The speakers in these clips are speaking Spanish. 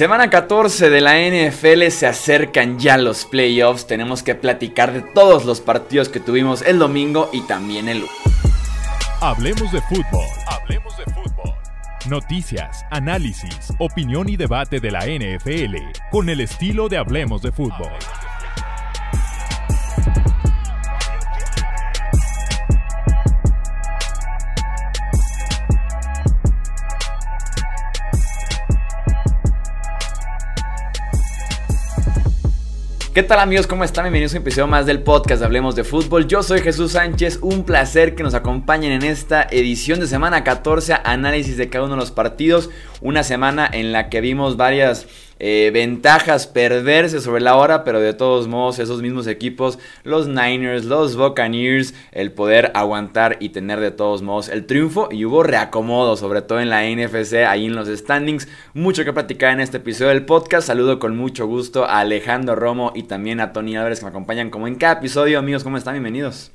Semana 14 de la NFL se acercan ya los playoffs. Tenemos que platicar de todos los partidos que tuvimos el domingo y también el. Hablemos de fútbol. Hablemos de fútbol. Noticias, análisis, opinión y debate de la NFL con el estilo de Hablemos de fútbol. ¿Qué tal amigos? ¿Cómo están? Bienvenidos a un episodio más del podcast Hablemos de Fútbol. Yo soy Jesús Sánchez, un placer que nos acompañen en esta edición de semana 14, análisis de cada uno de los partidos, una semana en la que vimos varias eh, ventajas perderse sobre la hora, pero de todos modos esos mismos equipos, los Niners, los Buccaneers, el poder aguantar y tener de todos modos el triunfo y hubo reacomodo, sobre todo en la NFC, ahí en los standings. Mucho que platicar en este episodio del podcast. Saludo con mucho gusto a Alejandro Romo y también a Tony Álvarez que me acompañan como en cada episodio. Amigos, ¿cómo están? Bienvenidos.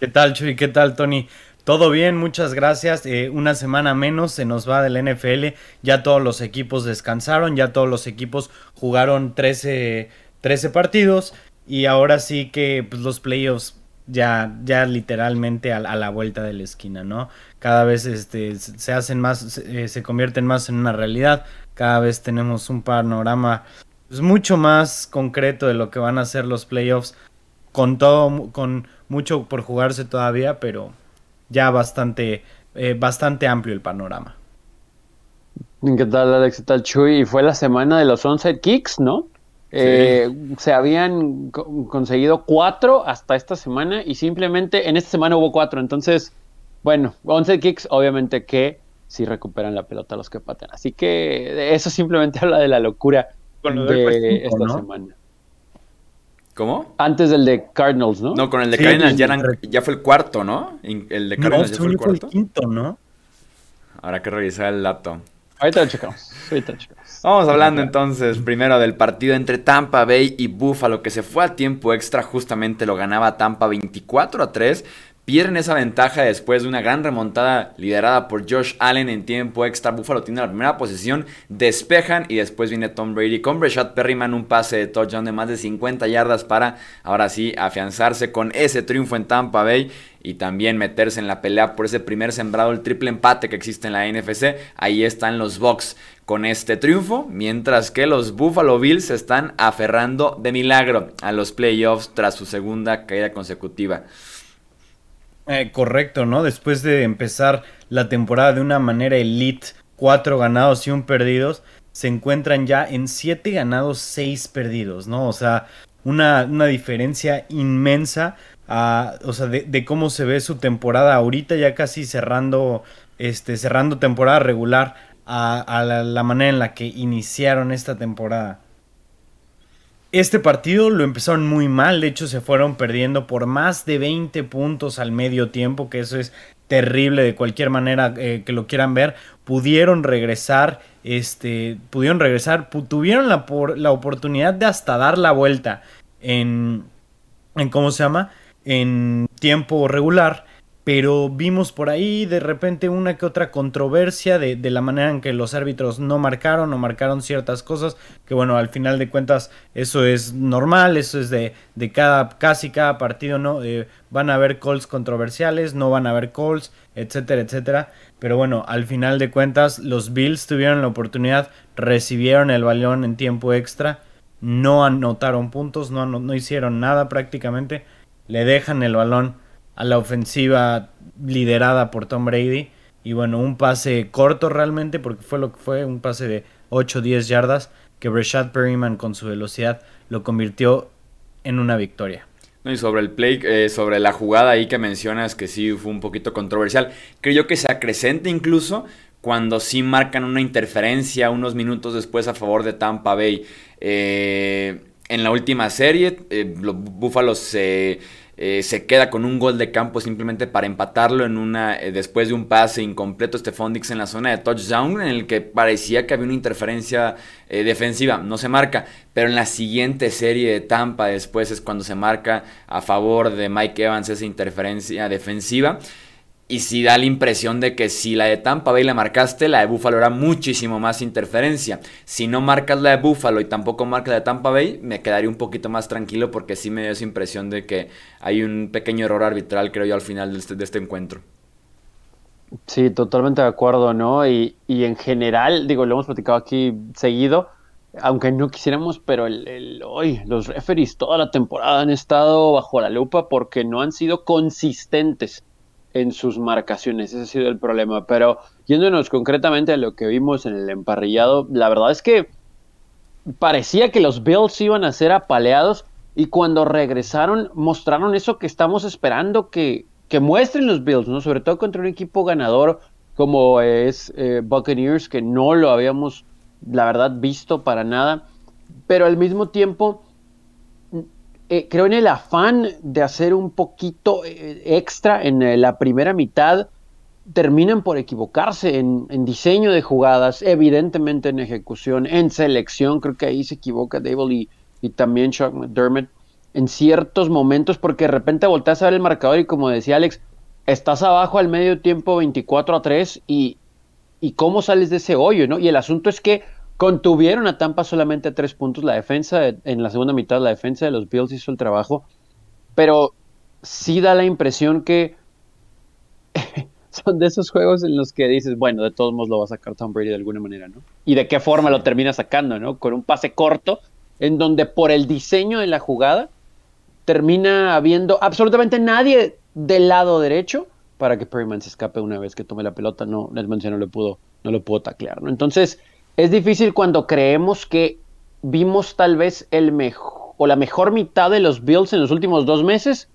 ¿Qué tal, Chuy? ¿Qué tal, Tony? Todo bien, muchas gracias. Eh, una semana menos se nos va del NFL. Ya todos los equipos descansaron, ya todos los equipos jugaron 13, 13 partidos y ahora sí que pues, los playoffs ya, ya literalmente a, la vuelta de la esquina, ¿no? Cada vez este, se hacen más, se, eh, convierten más en una realidad. Cada vez tenemos un panorama pues, mucho más concreto de lo que van a ser los playoffs. Con todo, con mucho por jugarse todavía, pero ya bastante, eh, bastante amplio el panorama. ¿Qué tal, Alex? ¿Qué tal, Chuy? Y fue la semana de los onside kicks, ¿no? Eh, se habían conseguido cuatro hasta esta semana y simplemente en esta semana hubo cuatro. Entonces, bueno, onside kicks, obviamente que sí recuperan la pelota los que patean. Así que eso simplemente habla de la locura de esta semana. ¿Cómo? Antes del de Cardinals, ¿no? No, con el de Cardinals ya, fue el cuarto, ¿no? El de Cardinals ya fue el cuarto. quinto, ¿no? Habrá que revisar el dato. Ahorita lo checamos. Ahorita lo checamos. Vamos hablando entonces primero del partido entre Tampa Bay y Buffalo que se fue a tiempo extra, justamente lo ganaba Tampa 24 a 3, Pierden esa ventaja después de una gran remontada liderada por Josh Allen en tiempo extra. Buffalo tiene la primera posición, despejan y después viene Tom Brady con Breshad Perryman un pase de touchdown de más de 50 yardas para ahora sí afianzarse con ese triunfo en Tampa Bay y también meterse en la pelea por ese primer sembrado, el triple empate que existe en la NFC. Ahí están los Bucks con este triunfo, mientras que los Buffalo Bills se están aferrando de milagro a los playoffs tras su segunda caída consecutiva. Eh, correcto, ¿no? Después de empezar la temporada de una manera elite, cuatro ganados y un perdidos, se encuentran ya en siete ganados, seis perdidos, ¿no? O sea, una, una diferencia inmensa, a, o sea, de, cómo se ve su temporada ahorita, ya casi cerrando, este, cerrando temporada regular a, la manera en la que iniciaron esta temporada. Este partido lo empezaron muy mal, de hecho se fueron perdiendo por más de 20 puntos al medio tiempo, que eso es terrible de cualquier manera eh, que lo quieran ver. Pudieron regresar, este, pudieron regresar, tuvieron la, la oportunidad de hasta dar la vuelta en, en, ¿cómo se llama? En tiempo regular pero vimos por ahí de repente una que otra controversia de, la manera en que los árbitros no marcaron o marcaron ciertas cosas, que bueno, al final de cuentas eso es normal, eso es de, de cada, casi cada partido, ¿no? Eh, van a haber calls controversiales, no van a haber calls, etcétera, etcétera, pero bueno, al final de cuentas los Bills tuvieron la oportunidad, recibieron el balón en tiempo extra, no anotaron puntos, no, no hicieron nada prácticamente, le dejan el balón a la ofensiva liderada por Tom Brady. Y bueno, un pase corto realmente, porque fue lo que fue, un pase de 8-10 yardas, que Rashad Perryman con su velocidad lo convirtió en una victoria. y sobre el play, eh, sobre la jugada ahí que mencionas, que sí fue un poquito controversial, creo que se acrecente incluso cuando sí marcan una interferencia unos minutos después a favor de Tampa Bay. Eh, en la última serie, eh, los Búfalos se eh, se queda con un gol de campo simplemente para empatarlo en una eh, después de un pase incompleto Stephon Dix en la zona de touchdown en el que parecía que había una interferencia eh, defensiva, no se marca, pero en la siguiente serie de Tampa después es cuando se marca a favor de Mike Evans esa interferencia defensiva. Y sí da la impresión de que si la de Tampa Bay la marcaste, la de Buffalo era muchísimo más interferencia. Si no marcas la de Buffalo y tampoco marcas la de Tampa Bay, me quedaría un poquito más tranquilo porque sí me dio esa impresión de que hay un pequeño error arbitral, creo yo, al final de este, de este encuentro. Sí, totalmente de acuerdo, ¿no? Y, y, en general, digo, lo hemos platicado aquí seguido, aunque no quisiéramos, pero el, hoy los referees toda la temporada han estado bajo la lupa porque no han sido consistentes en sus marcaciones, ese ha sido el problema. Pero yéndonos concretamente a lo que vimos en el emparrillado, la verdad es que parecía que los Bills iban a ser apaleados y cuando regresaron mostraron eso que estamos esperando que, que muestren los Bills, ¿no? Sobre todo contra un equipo ganador como es eh, Buccaneers, que no lo habíamos, la verdad, visto para nada. Pero al mismo tiempo, eh, creo en el afán de hacer un poquito eh, extra en la primera mitad, terminan por equivocarse en, diseño de jugadas, evidentemente en ejecución, en selección, creo que ahí se equivoca Dable y, y también Chuck McDermott en ciertos momentos porque de repente volteas a ver el marcador y como decía Alex, estás abajo al medio tiempo 24 a 3 y, y cómo sales de ese hoyo, ¿no? Y el asunto es que contuvieron a Tampa solamente a tres puntos la defensa, en la segunda mitad la defensa de los Bills hizo el trabajo, pero sí da la impresión que son de esos juegos en los que dices, bueno, de todos modos lo va a sacar Tom Brady de alguna manera, ¿no? Y de qué forma lo termina sacando, ¿no? Con un pase corto, en donde por el diseño de la jugada, termina habiendo absolutamente nadie del lado derecho para que Perryman se escape una vez que tome la pelota. No, Edmonds no le pudo, no lo pudo taclear. ¿no? Entonces, es difícil cuando creemos que vimos tal vez el mejor o la mejor mitad de los Bills en los últimos dos meses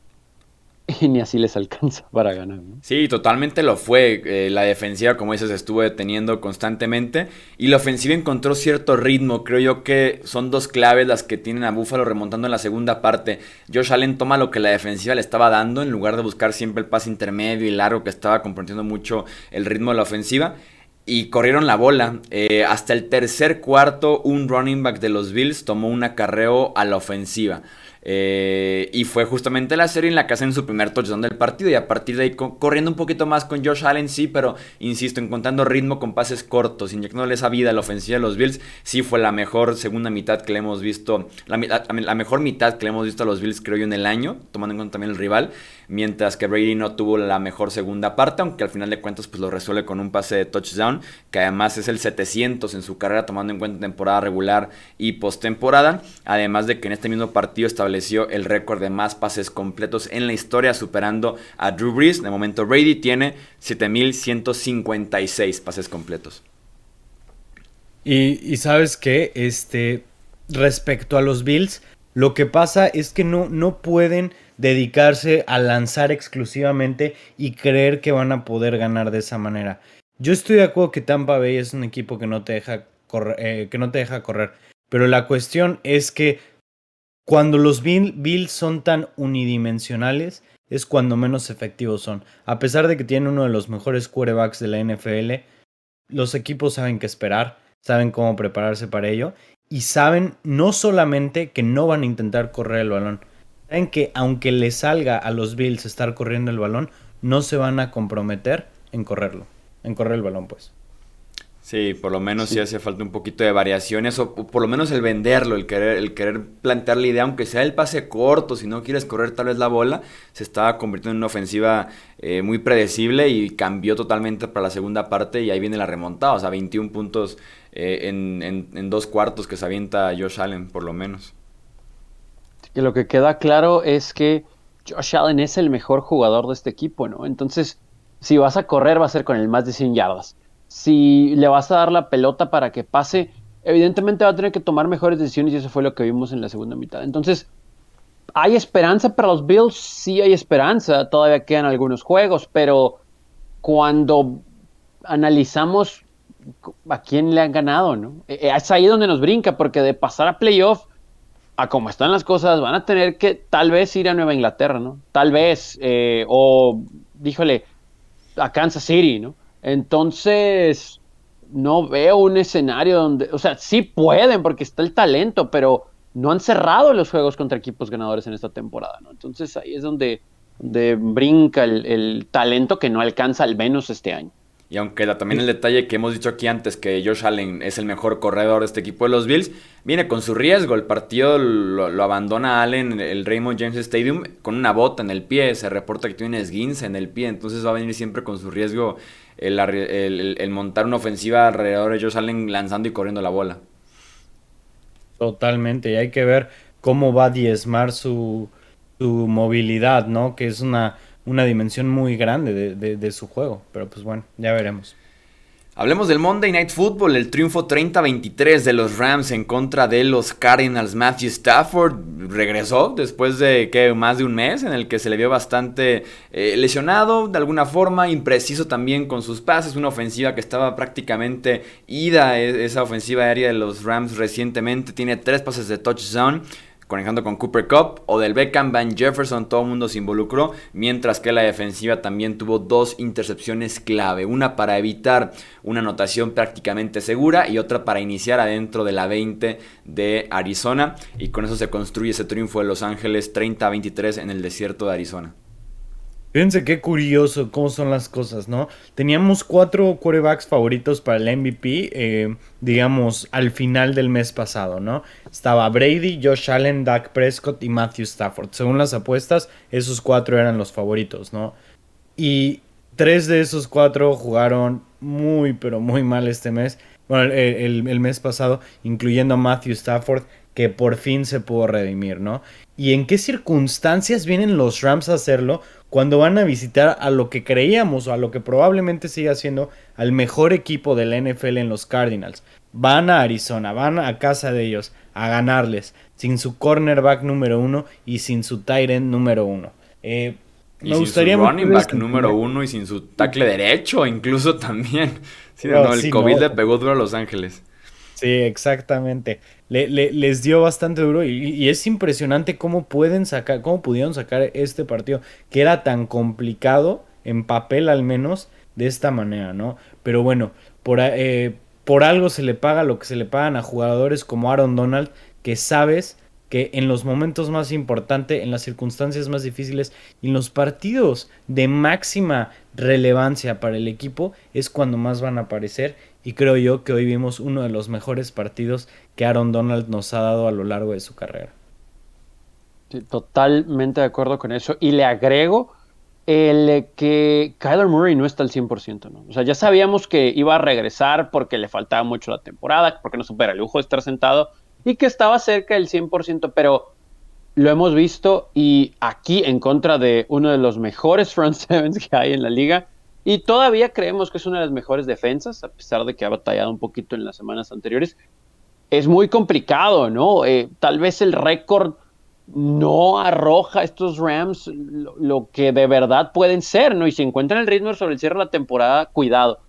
y ni así les alcanza para ganar. Sí, totalmente lo fue. Eh, la defensiva, como dices, estuvo deteniendo constantemente y la ofensiva encontró cierto ritmo. Creo yo que son dos claves las que tienen a Buffalo remontando en la segunda parte. Josh Allen toma lo que la defensiva le estaba dando en lugar de buscar siempre el pase intermedio y largo que estaba comprometiendo mucho el ritmo de la ofensiva y corrieron la bola. Eh, hasta el tercer cuarto, un running back de los Bills tomó un acarreo a la ofensiva. Eh, y fue justamente la serie en la que hacen su primer touchdown del partido. Y a partir de ahí, corriendo un poquito más con Josh Allen, sí, pero insisto, encontrando ritmo con pases cortos, inyectándole esa vida a la ofensiva de los Bills. Sí, fue la mejor segunda mitad que le hemos visto. La, la, mejor mitad que le hemos visto a los Bills, creo yo, en el año, tomando en cuenta también el rival. Mientras que Brady no tuvo la mejor segunda parte, aunque al final de cuentas, pues lo resuelve con un pase de touchdown, que además es el 700 en su carrera, tomando en cuenta temporada regular y postemporada. Además de que en este mismo partido establece el récord de más pases completos en la historia, superando a Drew Brees. De momento Brady tiene 7.156 pases completos. Y, sabes que, este, respecto a los Bills, lo que pasa es que no, no pueden dedicarse a lanzar exclusivamente y creer que van a poder ganar de esa manera. Yo estoy de acuerdo que Tampa Bay es un equipo que no te deja eh, que no te deja correr. Pero la cuestión es que cuando los Bills son tan unidimensionales, es cuando menos efectivos son. A pesar de que tienen uno de los mejores quarterbacks de la NFL, los equipos saben qué esperar, saben cómo prepararse para ello y saben no solamente que no van a intentar correr el balón, saben que aunque les salga a los Bills estar corriendo el balón, no se van a comprometer en correrlo, en correr el balón pues. Sí, por lo menos sí. hace falta un poquito de variaciones, o por lo menos el venderlo, el querer, el querer plantear la idea, aunque sea el pase corto, si no quieres correr tal vez la bola, se estaba convirtiendo en una ofensiva eh, muy predecible y cambió totalmente para la segunda parte y ahí viene la remontada, o sea, 21 puntos eh, en, en, dos cuartos que se avienta Josh Allen, por lo menos. Que lo que queda claro es que Josh Allen es el mejor jugador de este equipo, ¿no? Entonces, si vas a correr, va a ser con el más de 100 yardas si le vas a dar la pelota para que pase, evidentemente va a tener que tomar mejores decisiones y eso fue lo que vimos en la segunda mitad. Entonces, ¿hay esperanza para los Bills? Sí hay esperanza, todavía quedan algunos juegos, pero cuando analizamos a quién le han ganado, ¿no? E, e, es ahí donde nos brinca, porque de pasar a playoff, a cómo están las cosas, van a tener que tal vez ir a Nueva Inglaterra, ¿no? Tal vez, eh, o, díjole, a Kansas City, ¿no? Entonces, no veo un escenario donde, o sea, sí pueden porque está el talento, pero no han cerrado los juegos contra equipos ganadores en esta temporada, ¿no? Entonces ahí es donde de brinca el, talento que no alcanza al menos este año. Y aunque también el detalle que hemos dicho aquí antes, que Josh Allen es el mejor corredor de este equipo de los Bills, viene con su riesgo. El partido lo, abandona Allen en el Raymond James Stadium con una bota en el pie. Se reporta que tiene esguince en el pie, entonces va a venir siempre con su riesgo el, el montar una ofensiva alrededor de Josh Allen lanzando y corriendo la bola. Totalmente, y hay que ver cómo va a diezmar su, su movilidad, ¿no? Que es una, una dimensión muy grande de, de, su juego. Pero pues bueno, ya veremos. Hablemos del Monday Night Football, el triunfo 30-23 de los Rams en contra de los Cardinals. Matthew Stafford regresó después de que más de un mes en el que se le vio bastante eh, lesionado de alguna forma, impreciso también con sus pases, una ofensiva que estaba prácticamente ida, e, esa ofensiva aérea de los Rams recientemente tiene tres pases de touchdown conectando con Cooper Cup o del Beckham Van Jefferson, todo el mundo se involucró, mientras que la defensiva también tuvo dos intercepciones clave, una para evitar una anotación prácticamente segura y otra para iniciar adentro de la 20 de Arizona y con eso se construye ese triunfo de Los Ángeles 30-23 en el desierto de Arizona. Fíjense qué curioso cómo son las cosas, ¿no? Teníamos cuatro quarterbacks favoritos para el MVP, eh, digamos, al final del mes pasado, ¿no? Estaba Brady, Josh Allen, Dak Prescott y Matthew Stafford. Según las apuestas, esos cuatro eran los favoritos, ¿no? Y tres de esos cuatro jugaron muy, pero muy mal este mes. Bueno, el, el mes pasado, incluyendo a Matthew Stafford, que por fin se pudo redimir, ¿no? ¿Y en qué circunstancias vienen los Rams a hacerlo? cuando van a visitar a lo que creíamos o a lo que probablemente siga siendo al mejor equipo de la NFL en los Cardinals. Van a Arizona, van a casa de ellos a ganarles sin su cornerback número uno y sin su tight end número uno. Eh, me gustaría su running back número uno y sin su tackle derecho incluso también. Sí, no, el COVID le pegó duro a Los Ángeles. Sí, exactamente. Le, les dio bastante duro y, es impresionante cómo pueden sacar, cómo pudieron sacar este partido que era tan complicado en papel al menos de esta manera, ¿no? Pero bueno, por, eh, por algo se le paga lo que se le pagan a jugadores como Aaron Donald que sabes que en los momentos más importantes, en las circunstancias más difíciles y en los partidos de máxima relevancia para el equipo es cuando más van a aparecer y creo yo que hoy vimos uno de los mejores partidos que Aaron Donald nos ha dado a lo largo de su carrera. totalmente de acuerdo con eso y le agrego el que Kyler Murray no está al 100%, ¿no? O sea, ya sabíamos que iba a regresar porque le faltaba mucho la temporada, porque no supera el lujo de estar sentado, y que estaba cerca del 100%, pero lo hemos visto y aquí en contra de uno de los mejores front sevens que hay en la liga y todavía creemos que es una de las mejores defensas, a pesar de que ha batallado un poquito en las semanas anteriores. Es muy complicado, ¿no? Eh, tal vez el récord no arroja a estos Rams lo, lo, que de verdad pueden ser, ¿no? Y si encuentran el ritmo sobre el cierre de la temporada, cuidado.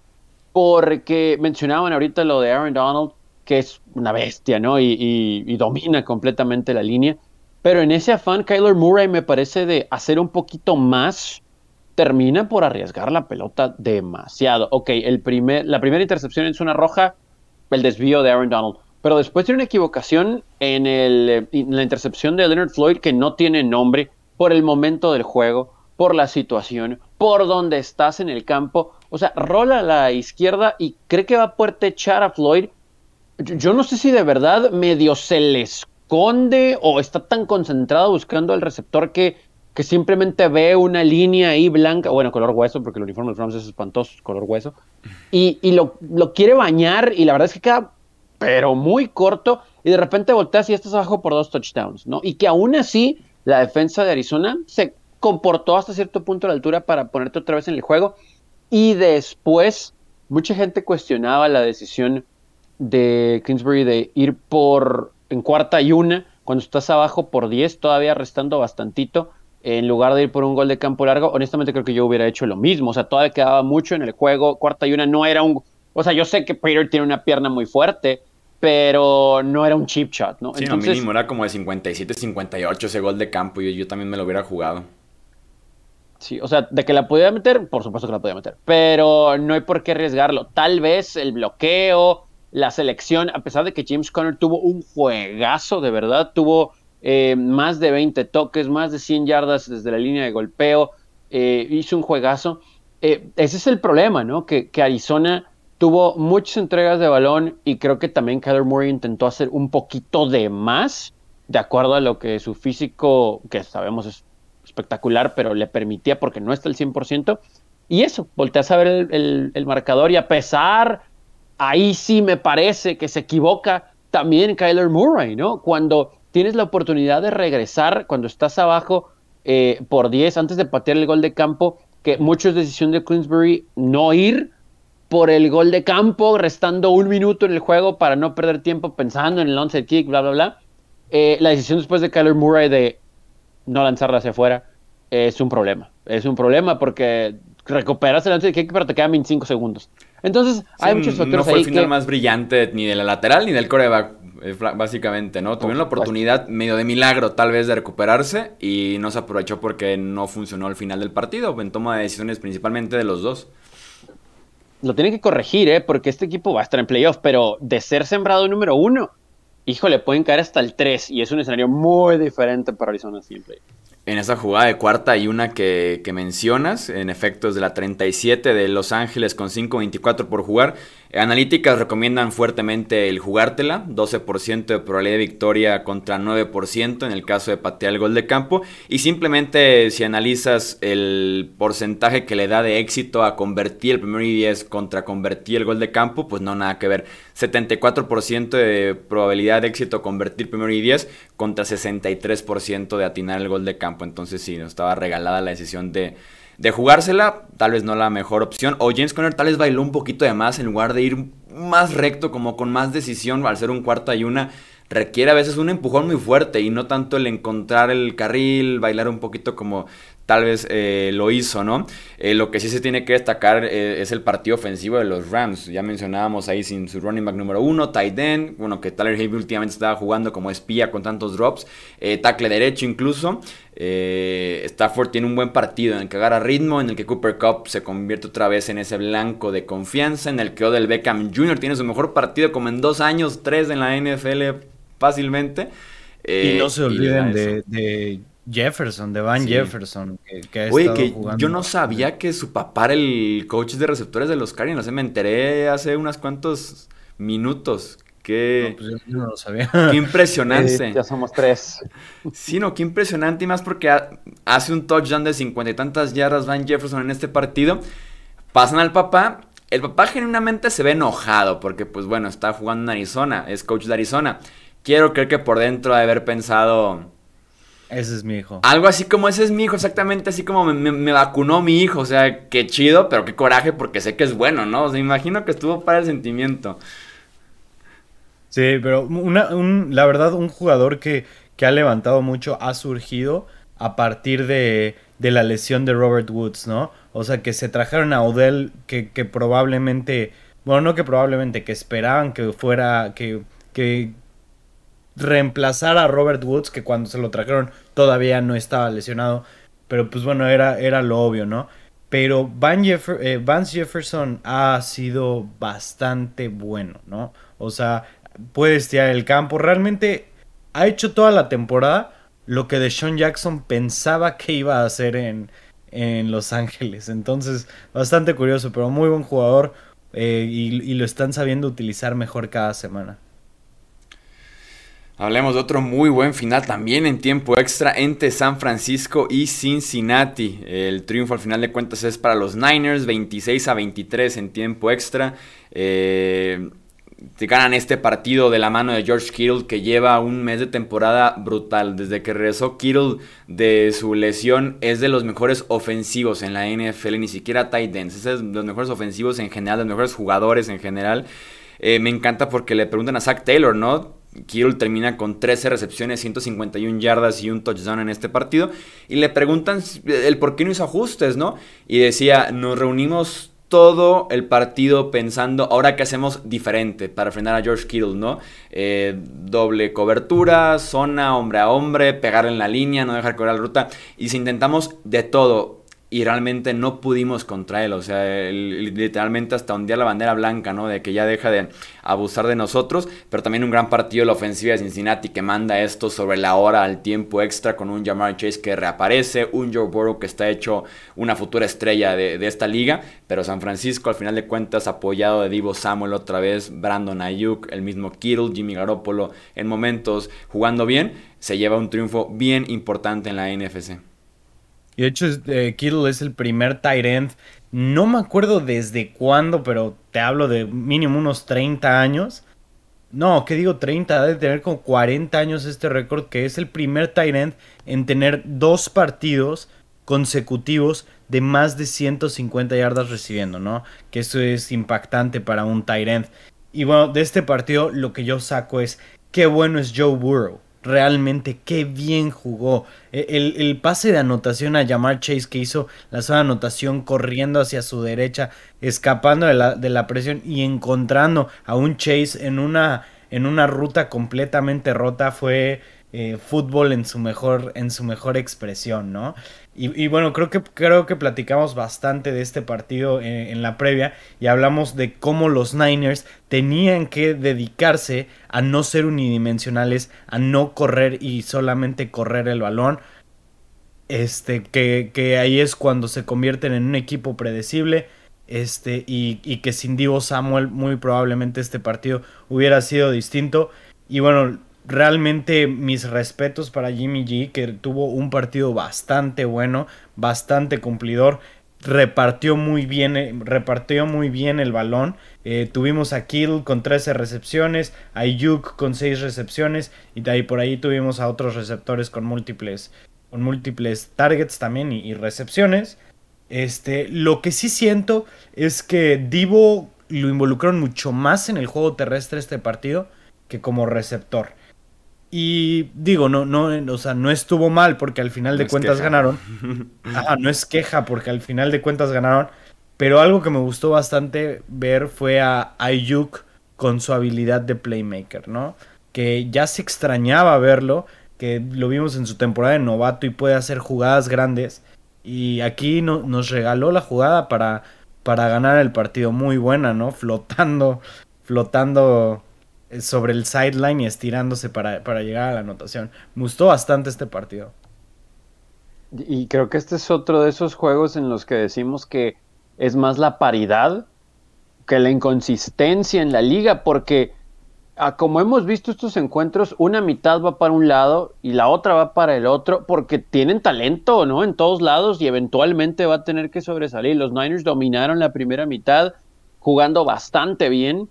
Porque mencionaban ahorita lo de Aaron Donald, que es una bestia, ¿no? Y, domina completamente la línea. Pero en ese afán, Kyler Murray me parece de hacer un poquito más, termina por arriesgar la pelota demasiado. Ok, el primer, la primera intercepción en zona roja, el desvío de Aaron Donald. Pero después tiene una equivocación en, el, en la intercepción de Leonard Floyd que no tiene nombre por el momento del juego, por la situación, por donde estás en el campo. O sea, rola a la izquierda y cree que va a poder echar a Floyd yo no sé si de verdad medio se le esconde o está tan concentrado buscando al receptor que, que simplemente ve una línea ahí blanca, bueno, color hueso, porque el uniforme de Rams es espantoso, color hueso, y, lo, lo, quiere bañar y la verdad es que queda, pero muy corto, y de repente volteas y estás abajo por dos touchdowns, ¿no? Y que aún así la defensa de Arizona se comportó hasta cierto punto a la altura para ponerte otra vez en el juego, y después mucha gente cuestionaba la decisión de Kingsbury de ir por en cuarta y una, cuando estás abajo por 10, todavía restando bastantito, en lugar de ir por un gol de campo largo, honestamente creo que yo hubiera hecho lo mismo. O sea, todavía quedaba mucho en el juego. Cuarta y una no era un. O sea, yo sé que Peter tiene una pierna muy fuerte, pero no era un cheap shot, ¿no? Sí, Entonces, mínimo era como de 57-58 ese gol de campo y yo también me lo hubiera jugado. Sí, o sea, de que la podía meter, por supuesto que la podía meter, pero no hay por qué arriesgarlo. Tal vez el bloqueo, la selección, a pesar de que James Conner tuvo un juegazo, de verdad, tuvo eh, más de 20 toques, más de 100 yardas desde la línea de golpeo, eh, hizo un juegazo. ese es el problema, ¿no? Que, que, Arizona tuvo muchas entregas de balón y creo que también Kyler Murray intentó hacer un poquito de más, de acuerdo a lo que su físico, que sabemos es espectacular, pero le permitía porque no está al 100%. Y eso, volteas a ver el, marcador y a pesar, ahí sí me parece que se equivoca también Kyler Murray, ¿no? Cuando tienes la oportunidad de regresar, cuando estás abajo eh, por 10 antes de patear el gol de campo, que mucho es decisión de Queensbury no ir por el gol de campo, restando un minuto en el juego para no perder tiempo pensando en el onside kick, bla, bla, bla. Eh, la decisión después de Kyler Murray de no lanzarla hacia afuera es un problema. Es un problema porque recuperas el onside kick, pero te quedan 25 segundos. Entonces, hay muchos factores No fue el final más brillante ni de la lateral ni del coreback, eh, básicamente, ¿no? Tuvieron la oportunidad, medio de milagro, tal vez, de recuperarse y no se aprovechó porque no funcionó al final del partido, en toma de decisiones principalmente de los dos. Lo tienen que corregir, ¿eh? Porque este equipo va a estar en playoff, pero de ser sembrado número uno, híjole, pueden caer hasta el 3 y es un escenario muy diferente para Arizona siempre en esa jugada de cuarta y una que, mencionas, en efectos de la 37 de Los Ángeles con 5.24 por jugar. Analíticas recomiendan fuertemente el jugártela, 12% de probabilidad de victoria contra 9% en el caso de patear el gol de campo. Y simplemente si analizas el porcentaje que le da de éxito a convertir el primer y 10 contra convertir el gol de campo, pues no nada que ver. 74% de probabilidad de éxito convertir primero y 10 contra 63% de atinar el gol de campo. Entonces sí, nos estaba regalada la decisión de, de jugársela, tal vez no la mejor opción. O James Conner tal vez bailó un poquito de más en lugar de ir más recto, como con más decisión, al ser un cuarto y una. Requiere a veces un empujón muy fuerte y no tanto el encontrar el carril, bailar un poquito como tal vez eh, lo hizo, ¿no? Eh, lo que sí se tiene que destacar eh, es el partido ofensivo de los Rams. Ya mencionábamos ahí sin su running back número uno, tight end, bueno, que Tyler Hayes últimamente estaba jugando como espía con tantos drops, tackle derecho incluso. Stafford tiene un buen partido en el que agarra ritmo, en el que Cooper Cup se convierte otra vez en ese blanco de confianza, en el que Odell Beckham Jr. tiene su mejor partido como en dos años, tres en la NFL fácilmente. y no se olviden de Jefferson, de Van Jefferson, que, ha Oye, que yo no sabía que su papá era el coach de receptores de los Cardinals. Me enteré hace unos cuantos minutos. Qué, pues yo no lo sabía. Qué impresionante. ya somos tres. Sí, no, qué impresionante. Y más porque hace un touchdown de cincuenta y tantas yardas Van Jefferson en este partido. Pasan al papá. El papá genuinamente se ve enojado porque, pues bueno, está jugando en Arizona. Es coach de Arizona. Quiero creer que por dentro de haber pensado ese es mi hijo. Algo así como ese es mi hijo, exactamente así como me, vacunó mi hijo. O sea, qué chido, pero qué coraje porque sé que es bueno, ¿no? O sea, imagino que estuvo para el sentimiento. Sí, pero una, un, la verdad, un jugador que, que, ha levantado mucho ha surgido a partir de, de, la lesión de Robert Woods, ¿no? O sea, que se trajeron a Odell que, que probablemente, bueno, no que probablemente, que esperaban que fuera, que, que reemplazar a Robert Woods, que cuando se lo trajeron todavía no estaba lesionado. Pero pues bueno, era, era lo obvio, ¿no? Pero Van eh, Vance Jefferson ha sido bastante bueno, ¿no? O sea, puede estirar el campo. Realmente ha hecho toda la temporada lo que Deshaun Jackson pensaba que iba a hacer en, en Los Ángeles. Entonces, bastante curioso, pero muy buen jugador. Eh, y lo están sabiendo utilizar mejor cada semana. Hablemos de otro muy buen final también en tiempo extra entre San Francisco y Cincinnati. El triunfo al final de cuentas es para los Niners, 26 a 23 en tiempo extra. Eh, ganan este partido de la mano de George Kittle que lleva un mes de temporada brutal. Desde que regresó Kittle de su lesión es de los mejores ofensivos en la NFL, ni siquiera tight ends. Es de los mejores ofensivos en general, de los mejores jugadores en general. Eh, me encanta porque le preguntan a Zach Taylor, ¿no? Kittle termina con 13 recepciones, 151 yardas y un touchdown en este partido. Y le preguntan el por qué no hizo ajustes, ¿no? Y decía, nos reunimos todo el partido pensando, ahora qué hacemos diferente para frenar a George Kittle, ¿no? Eh, doble cobertura, zona, hombre a hombre, pegar en la línea, no dejar correr la ruta. Y si intentamos de todo, y realmente no pudimos contra él. O sea, literalmente hasta un día la bandera blanca, ¿no? De que ya deja de abusar de nosotros. Pero también un gran partido de la ofensiva de Cincinnati que manda esto sobre la hora al tiempo extra con un Jamar Chase que reaparece, un Joe Burrow que está hecho una futura estrella de, esta liga. Pero San Francisco, al final de cuentas, apoyado de Divo Samuel otra vez, Brandon Ayuk, el mismo Kittle, Jimmy Garoppolo en momentos jugando bien, se lleva un triunfo bien importante en la NFC. Y de hecho, eh, Kittle es el primer tight end. No me acuerdo desde cuándo, pero te hablo de mínimo unos 30 años. No, ¿qué digo 30? Debe tener como 40 años este récord, que es el primer tight end en tener dos partidos consecutivos de más de 150 yardas recibiendo, ¿no? Que eso es impactante para un tight end. Y bueno, de este partido lo que yo saco es qué bueno es Joe Burrow realmente qué bien jugó. E, el, pase de anotación a Jamar Chase que hizo la de anotación corriendo hacia su derecha, escapando de la, de la presión y encontrando a un Chase en una, en una ruta completamente rota fue eh, fútbol en su mejor, en su mejor expresión, ¿no? Y, bueno, creo que, creo que platicamos bastante de este partido en, la previa y hablamos de cómo los Niners tenían que dedicarse a no ser unidimensionales, a no correr y solamente correr el balón. Este, que, que ahí es cuando se convierten en un equipo predecible. Este, y, y que sin Divo Samuel, muy probablemente este partido hubiera sido distinto. Y bueno, realmente mis respetos para Jimmy G, que tuvo un partido bastante bueno, bastante cumplidor. Repartió muy bien, eh, repartió muy bien el balón. Eh, tuvimos a Kill con 13 recepciones, a Yuk con 6 recepciones y de ahí por ahí tuvimos a otros receptores con múltiples, con múltiples targets también y, y recepciones. Este, lo que sí siento es que Divo lo involucraron mucho más en el juego terrestre este partido que como receptor. Y digo, no, no, o sea, no estuvo mal porque al final de cuentas ganaron. no es queja porque al final de cuentas ganaron. Pero algo que me gustó bastante ver fue a Ayuk con su habilidad de playmaker, ¿no? Que ya se extrañaba verlo, que lo vimos en su temporada de novato y puede hacer jugadas grandes. Y aquí no, nos regaló la jugada para, para ganar el partido muy buena, ¿no? Flotando, flotando sobre el sideline y estirándose para, llegar a la anotación. Me gustó bastante este partido. Y creo que este es otro de esos juegos en los que decimos que es más la paridad que la inconsistencia en la liga, porque ah, como hemos visto estos encuentros, una mitad va para un lado y la otra va para el otro, porque tienen talento, ¿no? En todos lados y eventualmente va a tener que sobresalir. Los Niners dominaron la primera mitad jugando bastante bien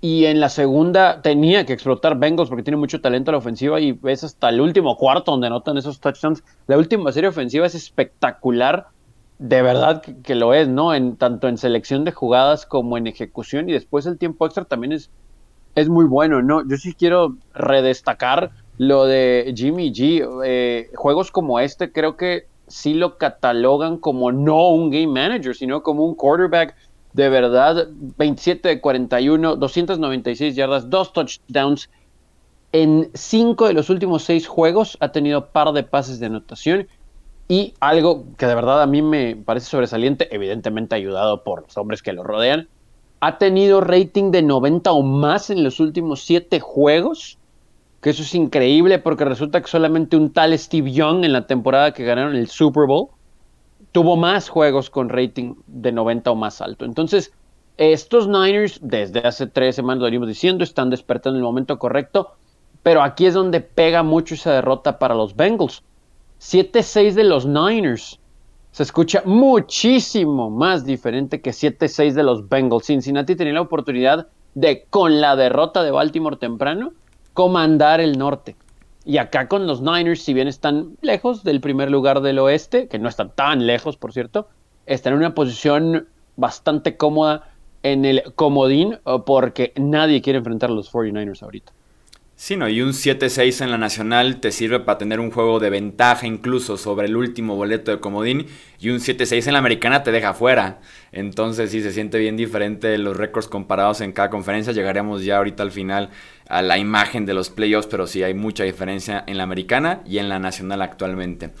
y en la segunda tenía que explotar Bengals porque tiene mucho talento a la ofensiva y ves hasta el último cuarto donde anotan esos touchdowns. La última serie ofensiva es espectacular, de verdad que, lo es, ¿no? En, tanto en selección de jugadas como en ejecución y después el tiempo extra también es, es muy bueno, ¿no? Yo sí quiero redestacar lo de Jimmy G. Eh, juegos como este creo que sí lo catalogan como no un game manager, sino como un quarterback de verdad, 27 de 41, 296 yardas, dos touchdowns. En cinco de los últimos seis juegos ha tenido par de pases de anotación. Y algo que de verdad a mí me parece sobresaliente, evidentemente ayudado por los hombres que lo rodean, ha tenido rating de 90 o más en los últimos siete juegos. Que eso es increíble porque resulta que solamente un tal Steve Young en la temporada que ganaron el Super Bowl tuvo más juegos con rating de 90 o más alto. Entonces, estos Niners, desde hace tres semanas lo venimos diciendo, están despertando en el momento correcto, pero aquí es donde pega mucho esa derrota para los Bengals. 7-6 de los Niners. Se escucha muchísimo más diferente que 7-6 de los Bengals. Cincinnati tenía la oportunidad de, con la derrota de Baltimore temprano, comandar el norte. Y acá con los Niners, si bien están lejos del primer lugar del oeste, que no están tan lejos, por cierto, están en una posición bastante cómoda en el comodín porque nadie quiere enfrentar a los 49ers ahorita. Sí, no, y un 7-6 en la nacional te sirve para tener un juego de ventaja incluso sobre el último boleto de comodín y un 7-6 en la americana te deja fuera. Entonces sí se siente bien diferente los récords comparados en cada conferencia. Llegaremos ya ahorita al final a la imagen de los playoffs, pero sí hay mucha diferencia en la americana y en la nacional actualmente.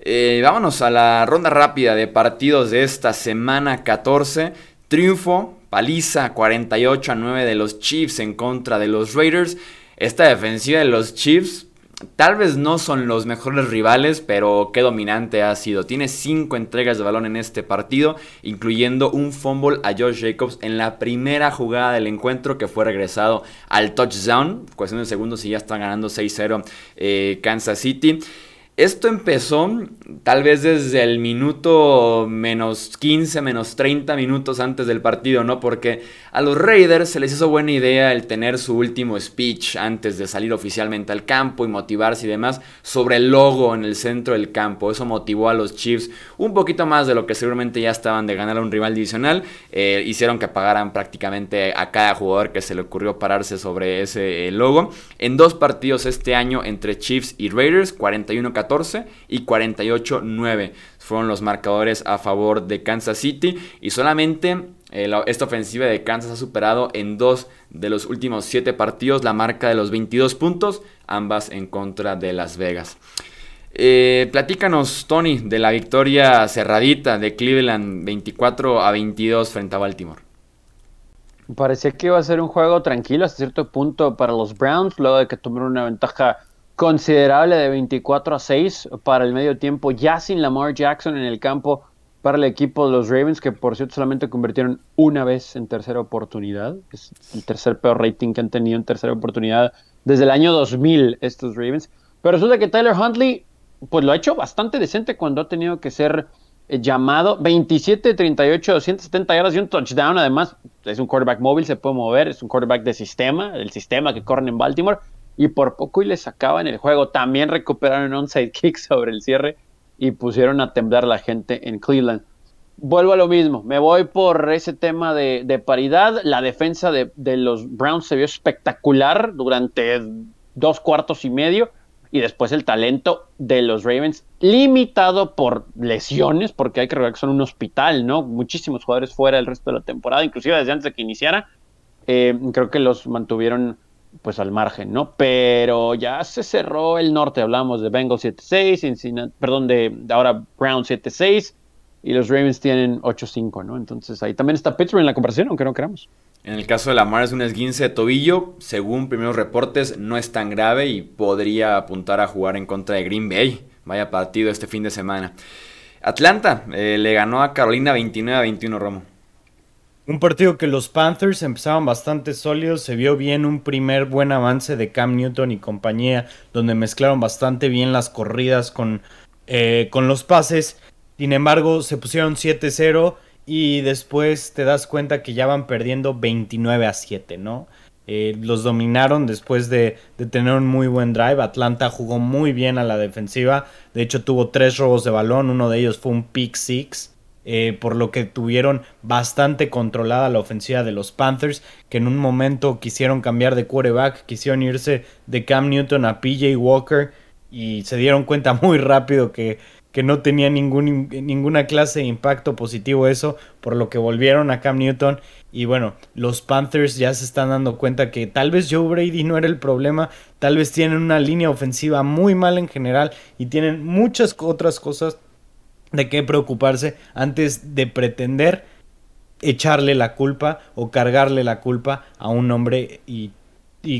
Eh, vámonos a la ronda rápida de partidos de esta semana 14. Triunfo, paliza 48 a 9 de los Chiefs en contra de los Raiders. Esta defensiva de los Chiefs Tal vez no son los mejores rivales, pero qué dominante ha sido. Tiene cinco entregas de balón en este partido, incluyendo un fumble a Josh Jacobs en la primera jugada del encuentro que fue regresado al touchdown. Cuestión de segundos y ya están ganando 6-0 eh, Kansas City. Esto empezó tal vez desde el minuto menos 15, menos 30 minutos antes del partido, ¿no? Porque a los Raiders se les hizo buena idea el tener su último speech antes de salir oficialmente al campo y motivarse y demás sobre el logo en el centro del campo. Eso motivó a los Chiefs un poquito más de lo que seguramente ya estaban de ganar a un rival divisional. Eh, hicieron que pagaran prácticamente a cada jugador que se le ocurrió pararse sobre ese eh, logo. En dos partidos este año entre Chiefs y Raiders, 41 14 y 48-9 fueron los marcadores a favor de Kansas City y solamente eh, esta ofensiva de Kansas ha superado en dos de los últimos siete partidos la marca de los 22 puntos, ambas en contra de Las Vegas. Eh, platícanos, Tony, de la victoria cerradita de Cleveland 24 a 22 frente a Baltimore. Parecía que iba a ser un juego tranquilo hasta cierto punto para los Browns, luego de que tomaron una ventaja considerable de 24 a 6 para el medio tiempo, ya sin Lamar Jackson en el campo para el equipo de los Ravens, que por cierto solamente convirtieron una vez en tercera oportunidad. Es el tercer peor rating que han tenido en tercera oportunidad desde el año 2000 estos Ravens. Pero resulta que Tyler Huntley, pues lo ha hecho bastante decente cuando ha tenido que ser eh, llamado 27, 38, 270 yardas y un touchdown. Además, es un quarterback móvil, se puede mover, es un quarterback de sistema, el sistema que corren en Baltimore y por poco y les sacaban el juego. También recuperaron un onside kick sobre el cierre y pusieron a temblar la gente en Cleveland. Vuelvo a lo mismo, me voy por ese tema de, paridad. La defensa de, los Browns se vio espectacular durante dos cuartos y medio y después el talento de los Ravens limitado por lesiones, porque hay que recordar que son un hospital, ¿no? Muchísimos jugadores fuera el resto de la temporada, inclusive desde antes de que iniciara. Eh, creo que los mantuvieron pues al margen, ¿no? Pero ya se cerró el norte, hablamos de Bengals 7-6, perdón, de, ahora Brown 7-6 y los Ravens tienen 8-5, ¿no? Entonces ahí también está Pittsburgh en la comparación, aunque no queramos. En el caso de Lamar es un esguince de tobillo, según primeros reportes no es tan grave y podría apuntar a jugar en contra de Green Bay. Vaya partido este fin de semana. Atlanta eh, le ganó a Carolina 29-21, Romo. Un partido que los Panthers empezaban bastante sólidos, se vio bien un primer buen avance de Cam Newton y compañía, donde mezclaron bastante bien las corridas con, eh, con los pases. Sin embargo, se pusieron 7-0 y después te das cuenta que ya van perdiendo 29 a 7, ¿no? Eh, los dominaron después de, de, tener un muy buen drive. Atlanta jugó muy bien a la defensiva. De hecho, tuvo tres robos de balón. Uno de ellos fue un pick six. Eh, por lo que tuvieron bastante controlada la ofensiva de los Panthers, que en un momento quisieron cambiar de quarterback, quisieron irse de Cam Newton a PJ Walker y se dieron cuenta muy rápido que, que no tenía ningún, ninguna clase de impacto positivo eso, por lo que volvieron a Cam Newton. Y bueno, los Panthers ya se están dando cuenta que tal vez Joe Brady no era el problema, tal vez tienen una línea ofensiva muy mal en general y tienen muchas otras cosas de qué preocuparse antes de pretender echarle la culpa o cargarle la culpa a un hombre y,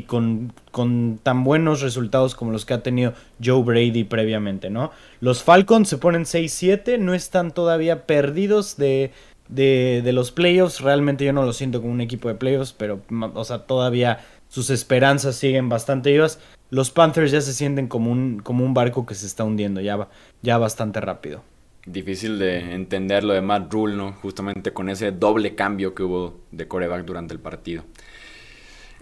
con, con, tan buenos resultados como los que ha tenido Joe Brady previamente, ¿no? Los Falcons se ponen 6-7, no están todavía perdidos de, de, de, los playoffs, realmente yo no lo siento como un equipo de playoffs, pero, o sea, todavía sus esperanzas siguen bastante vivas. Los Panthers ya se sienten como un, como un barco que se está hundiendo, ya, ya bastante rápido difícil de entender lo de Matt Rule, ¿no? Justamente con ese doble cambio que hubo de coreback durante el partido.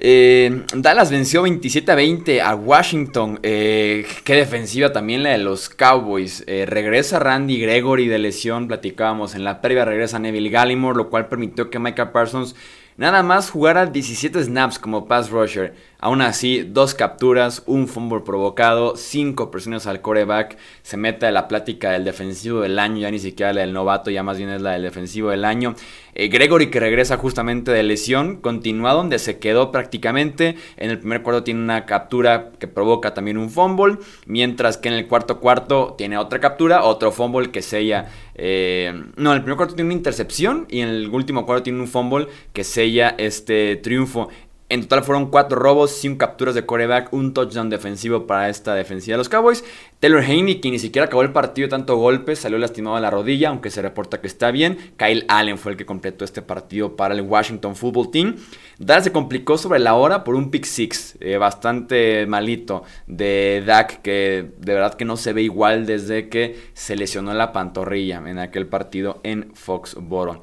Eh, Dallas venció 27 a 20 a Washington. Eh, qué defensiva también la de los Cowboys. Eh, regresa Randy Gregory de lesión, platicábamos en la previa. Regresa Neville Gallimore, lo cual permitió que Micah Parsons nada más jugara 17 snaps como pass rusher. Aún así, dos capturas, un fumble provocado, cinco presiones al coreback, se mete a la plática del defensivo del año, ya ni siquiera la del novato, ya más bien es la del defensivo del año. Eh, Gregory que regresa justamente de lesión, continúa donde se quedó prácticamente. En el primer cuarto tiene una captura que provoca también un fumble, mientras que en el cuarto cuarto tiene otra captura, otro fumble que sella... Eh, no, en el primer cuarto tiene una intercepción y en el último cuarto tiene un fumble que sella este triunfo. En total fueron cuatro robos, 5 capturas de coreback, un touchdown defensivo para esta defensiva de los Cowboys. Taylor Haney, que ni siquiera acabó el partido tanto golpe, salió lastimado a la rodilla, aunque se reporta que está bien. Kyle Allen fue el que completó este partido para el Washington Football Team. Dallas se complicó sobre la hora por un pick six, eh, bastante malito de Dak, que de verdad que no se ve igual desde que se lesionó la pantorrilla en aquel partido en Foxboro.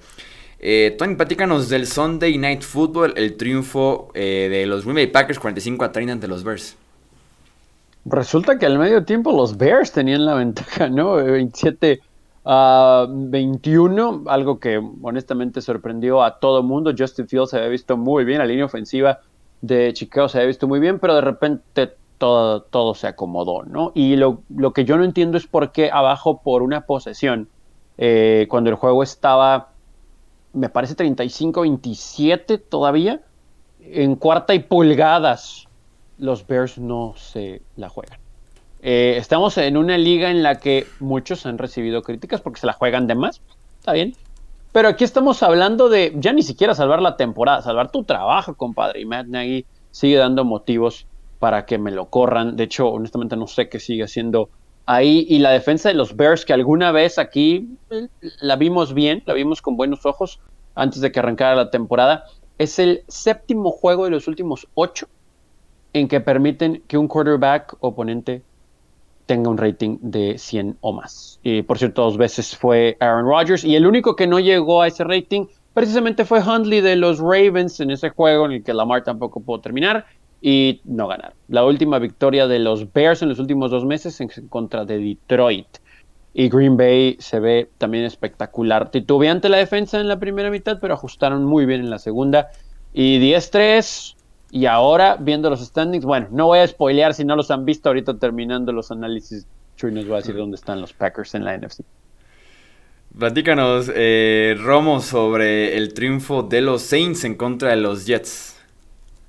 Eh, Tony, platícanos del Sunday Night Football, el triunfo eh, de los Green Bay Packers 45 a 30 ante los Bears. Resulta que al medio tiempo los Bears tenían la ventaja, ¿no? 27 a 21, algo que honestamente sorprendió a todo mundo. Justin Fields se había visto muy bien, la línea ofensiva de Chicago se había visto muy bien, pero de repente todo, todo se acomodó, ¿no? Y lo, lo, que yo no entiendo es por qué abajo por una posesión, eh, cuando el juego estaba me parece 35-27 todavía. En cuarta y pulgadas, los Bears no se la juegan. Eh, estamos en una liga en la que muchos han recibido críticas porque se la juegan de más. Está bien. Pero aquí estamos hablando de ya ni siquiera salvar la temporada, salvar tu trabajo, compadre. Y Matt Nagy sigue dando motivos para que me lo corran. De hecho, honestamente no sé qué sigue haciendo ahí y la defensa de los Bears que alguna vez aquí la vimos bien, la vimos con buenos ojos antes de que arrancara la temporada, es el séptimo juego de los últimos ocho en que permiten que un quarterback oponente tenga un rating de 100 o más. Y por cierto, dos veces fue Aaron Rodgers y el único que no llegó a ese rating precisamente fue Huntley de los Ravens en ese juego en el que Lamar tampoco pudo terminar y no ganar. La última victoria de los Bears en los últimos dos meses en contra de Detroit. Y Green Bay se ve también espectacular. Titubeante la defensa en la primera mitad, pero ajustaron muy bien en la segunda. Y 10-3. Y ahora, viendo los standings, bueno, no voy a spoilear si no los han visto ahorita terminando los análisis. Chuy nos va a decir dónde están los Packers en la NFC. Platícanos, eh, Romo, sobre el triunfo de los Saints en contra de los Jets.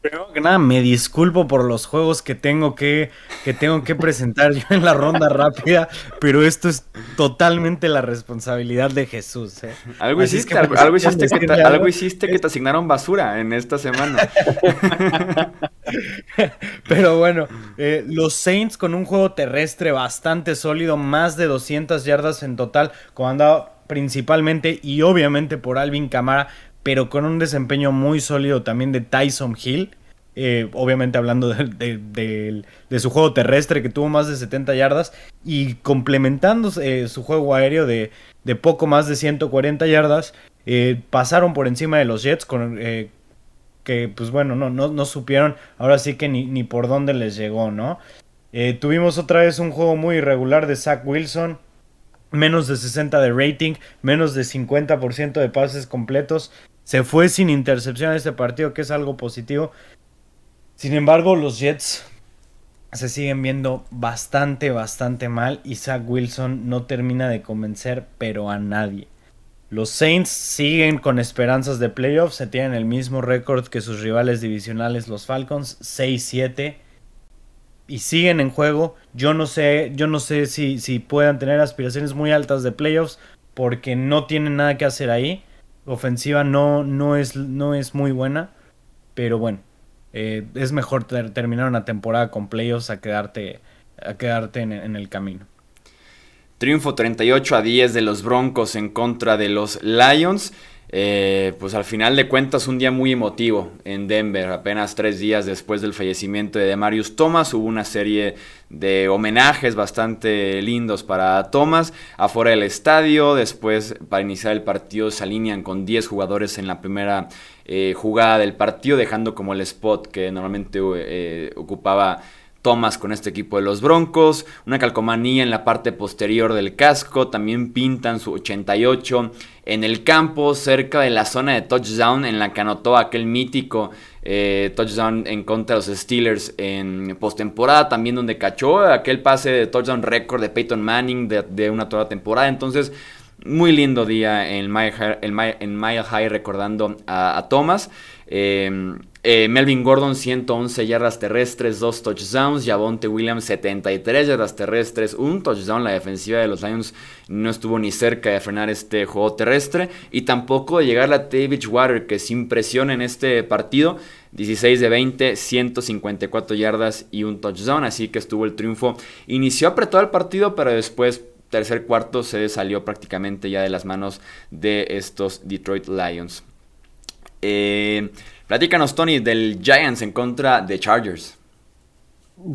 Primero que nada, me disculpo por los juegos que tengo que, que tengo que presentar yo en la ronda rápida, pero esto es totalmente la responsabilidad de Jesús. ¿eh? Algo hiciste, que, algo, hiciste que te, algo hiciste que te asignaron basura en esta semana. pero bueno, eh, los Saints con un juego terrestre bastante sólido, más de 200 yardas en total, comandado principalmente y obviamente por Alvin Camara, pero con un desempeño muy sólido también de Tyson Hill. Eh, obviamente hablando de, su juego terrestre que tuvo más de 70 yardas y complementando eh, su juego aéreo de, poco más de 140 yardas, eh, pasaron por encima de los Jets con, que pues bueno, no, no, no, supieron ahora sí que ni, ni por dónde les llegó, ¿no? tuvimos otra vez un juego muy irregular de Zach Wilson, menos de 60 de rating, menos de 50% de pases completos. Se fue sin intercepción este partido, que es algo positivo. Sin embargo, los Jets se siguen viendo bastante, bastante mal y Zach Wilson no termina de convencer, pero a nadie. Los Saints siguen con esperanzas de playoffs, se tienen el mismo récord que sus rivales divisionales, los Falcons, 6-7 y siguen en juego. Yo no sé, yo no sé si, si puedan tener aspiraciones muy altas de playoffs porque no tienen nada que hacer ahí. Ofensiva no, no, es, no es muy buena, pero bueno, eh, es mejor terminar una temporada con playoffs a quedarte, a quedarte en, en el camino. Triunfo 38 a 10 de los Broncos en contra de los Lions. Eh, pues al final de cuentas un día muy emotivo en Denver, apenas tres días después del fallecimiento de Demarius Thomas, hubo una serie de homenajes bastante lindos para Thomas afuera del estadio, después para iniciar el partido se alinean con 10 jugadores en la primera eh, jugada del partido, dejando como el spot que normalmente eh, ocupaba Thomas con este equipo de los Broncos, una calcomanía en la parte posterior del casco, también pintan su 88 en el campo, cerca de la zona de touchdown en la que anotó aquel mítico eh, touchdown en contra de los Steelers en postemporada, también donde cachó aquel pase de touchdown récord de Peyton Manning de, una toda temporada, entonces muy lindo día en Mile High, recordando a, Thomas. Eh, eh, Melvin Gordon 111 yardas terrestres, 2 touchdowns. Javonte Williams 73 yardas terrestres, un touchdown. La defensiva de los Lions no estuvo ni cerca de frenar este juego terrestre. Y tampoco de llegar a David Water, que sin presión en este partido. 16 de 20, 154 yardas y un touchdown. Así que estuvo el triunfo. Inició apretado el partido, pero después tercer cuarto se salió prácticamente ya de las manos de estos Detroit Lions. Eh, Platícanos, Tony, del Giants en contra de Chargers.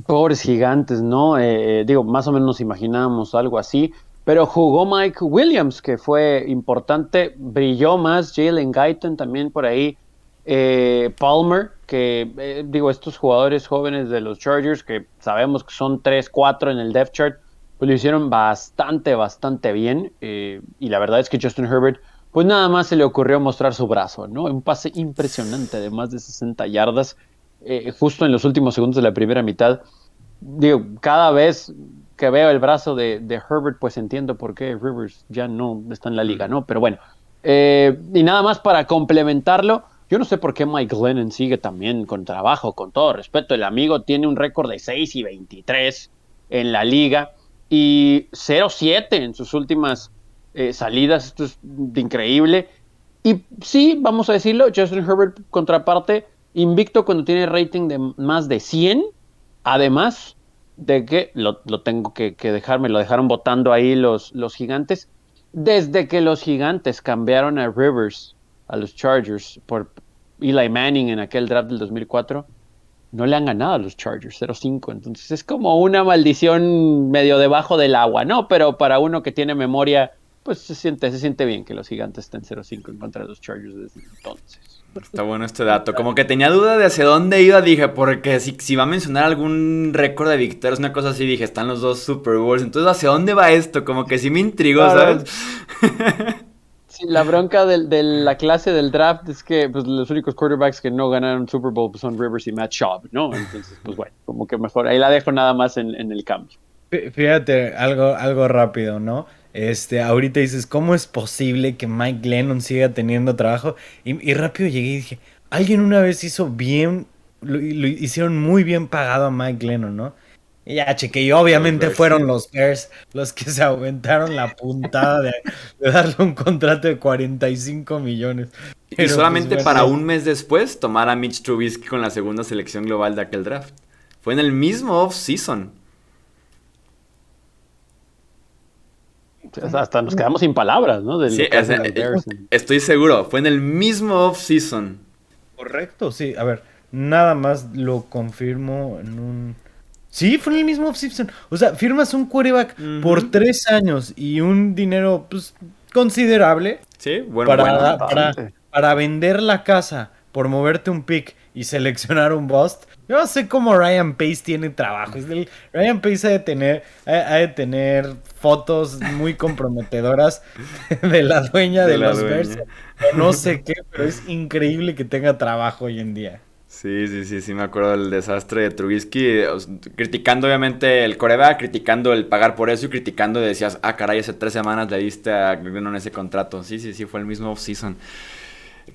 Pobres gigantes, ¿no? Eh, eh, digo, más o menos nos imaginábamos algo así. Pero jugó Mike Williams, que fue importante. Brilló más Jalen Guyton también por ahí. Eh, Palmer, que digo, estos jugadores jóvenes de los Chargers, que sabemos que son 3, 4 en el depth chart, pues lo hicieron bastante, bastante bien. y la verdad es que Justin Herbert pues nada más se le ocurrió mostrar su brazo, ¿no? Un pase impresionante de más de 60 yardas, eh, justo en los últimos segundos de la primera mitad. Digo, cada vez que veo el brazo de, Herbert, pues entiendo por qué Rivers ya no está en la liga, ¿no? Pero bueno, eh, y nada más para complementarlo, yo no sé por qué Mike Glennon sigue también con trabajo, con todo respeto. El amigo tiene un récord de 6 y 23 en la liga y 0-7 en sus últimas eh, salidas, esto es increíble. Y sí, vamos a decirlo, Justin Herbert, contraparte, invicto cuando tiene rating de más de 100, además de que lo, tengo que, dejarme, lo dejaron votando ahí los, los gigantes, desde que los gigantes cambiaron a Rivers, a los Chargers, por Eli Manning en aquel draft del 2004, no le han ganado a los Chargers 0-5. Entonces es como una maldición medio debajo del agua, ¿no? Pero para uno que tiene memoria pues se siente, se siente bien que los gigantes estén 0-5 en contra de los Chargers desde entonces. Está bueno este dato. Como que tenía duda de hacia dónde iba, dije, porque si, si va a mencionar algún récord de victorias, una cosa así, dije, están los dos Super Bowls. Entonces, ¿hacia dónde va esto? Como que sí me intrigó, ¿sabes? Sí, la bronca de, la clase del draft es que pues, los únicos quarterbacks que no ganaron Super Bowl pues, son Rivers y Matt Schaub, ¿no? Entonces, pues bueno, como que mejor. Ahí la dejo nada más en, en el cambio. Fíjate, algo, algo rápido, ¿no? Este, ahorita dices, ¿cómo es posible que Mike Lennon siga teniendo trabajo? Y, rápido llegué y dije, alguien una vez hizo bien, lo, hicieron muy bien pagado a Mike Lennon, ¿no? Y ya chequé, y obviamente fueron los Bears los que se aumentaron la puntada de, darle un contrato de 45 millones. y pues, solamente para un mes después tomar a Mitch Trubisky con la segunda selección global de aquel draft. Fue en el mismo off-season. Hasta nos quedamos sin palabras, ¿no? sí, eh, estoy seguro, fue en el mismo off-season. Correcto, sí. A ver, nada más lo confirmo en un... Sí, fue en el mismo off-season. O sea, firmas un quarterback por tres años y un dinero, pues, considerable. Sí, bueno, para, para, para vender la casa por moverte un pick y seleccionar un bust. Yo no sé cómo Ryan Pace tiene trabajo. Ryan Pace ha de tener, ha, de tener fotos muy comprometedoras de la dueña de, los Bears. No sé qué, pero es increíble que tenga trabajo hoy en día. Sí, sí, sí, sí, me acuerdo del desastre de Trubisky, criticando obviamente el coreback, criticando el pagar por eso y criticando decías, ah, caray, hace tres semanas le diste a en ese contrato. Sí, sí, sí, fue el mismo off-season.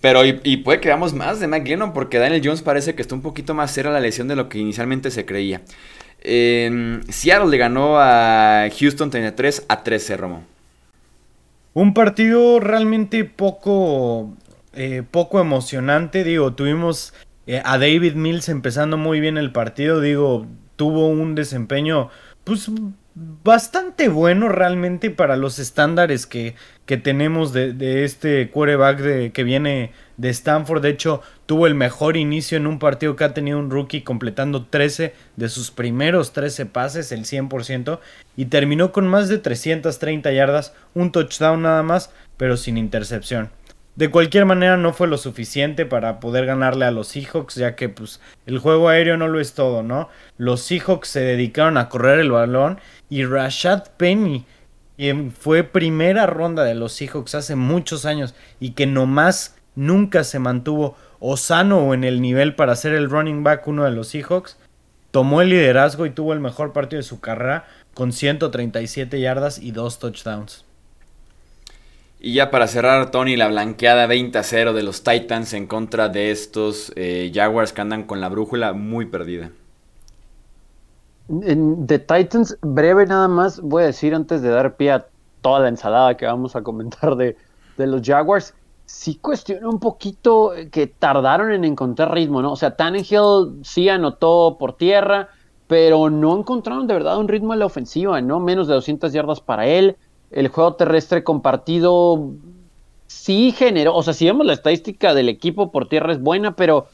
Pero y, puede que veamos más de Mike Lennon porque Daniel Jones parece que está un poquito más cerca la lesión de lo que inicialmente se creía. Seattle le ganó a Houston 33 a 13, Romo. Un partido realmente poco, eh, poco emocionante. Digo, tuvimos eh, a David Mills empezando muy bien el partido. Digo, tuvo un desempeño pues bastante bueno realmente para los estándares que, que tenemos de, este quarterback de, que viene de Stanford. De hecho, tuvo el mejor inicio en un partido que ha tenido un rookie completando 13 de sus primeros 13 pases, el 100%, y terminó con más de 330 yardas, un touchdown nada más, pero sin intercepción. De cualquier manera no fue lo suficiente para poder ganarle a los Seahawks, ya que pues el juego aéreo no lo es todo, ¿no? Los Seahawks se dedicaron a correr el balón y Rashad Penny, quien fue primera ronda de los Seahawks hace muchos años y que nomás nunca se mantuvo o sano o en el nivel para ser el running back uno de los Seahawks, tomó el liderazgo y tuvo el mejor partido de su carrera con 137 yardas y dos touchdowns. Y ya para cerrar, Tony, la blanqueada 20 a 0 de los Titans en contra de estos eh, Jaguars que andan con la brújula muy perdida. De Titans, breve nada más, voy a decir antes de dar pie a toda la ensalada que vamos a comentar de, de los Jaguars sí cuestiona un poquito que tardaron en encontrar ritmo, ¿no? O sea, Tannehill sí anotó por tierra, pero no encontraron de verdad un ritmo en la ofensiva, ¿no? Menos de 200 yardas para él. El juego terrestre compartido sí generó, o sea, si vemos la estadística del equipo por tierra es buena, pero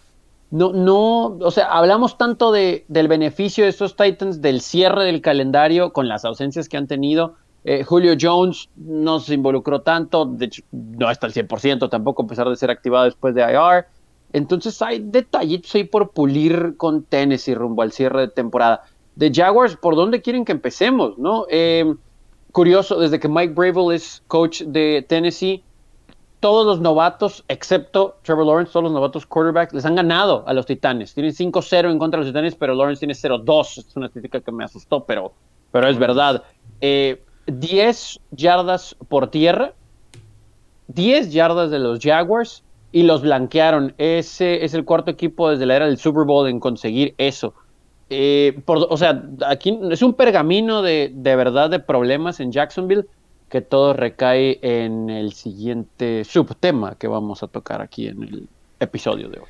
no, no, o sea, hablamos tanto de, del beneficio de estos Titans, del cierre del calendario con las ausencias que han tenido, eh, Julio Jones no se involucró tanto, de hecho, no está al 100% tampoco, a pesar de ser activado después de IR. Entonces hay detallitos ahí por pulir con Tennessee rumbo al cierre de temporada. De Jaguars, ¿por dónde quieren que empecemos? no eh, Curioso, desde que Mike Bravel es coach de Tennessee, todos los novatos, excepto Trevor Lawrence, todos los novatos quarterbacks, les han ganado a los Titanes. Tienen 5-0 en contra de los Titanes, pero Lawrence tiene 0-2. Es una estadística que me asustó, pero, pero es verdad. Eh, 10 yardas por tierra, 10 yardas de los Jaguars y los blanquearon. Ese es el cuarto equipo desde la era del Super Bowl en conseguir eso. Eh, o sea, aquí es un pergamino de, de, verdad de problemas en Jacksonville que todo recae en el siguiente subtema que vamos a tocar aquí en el episodio de hoy.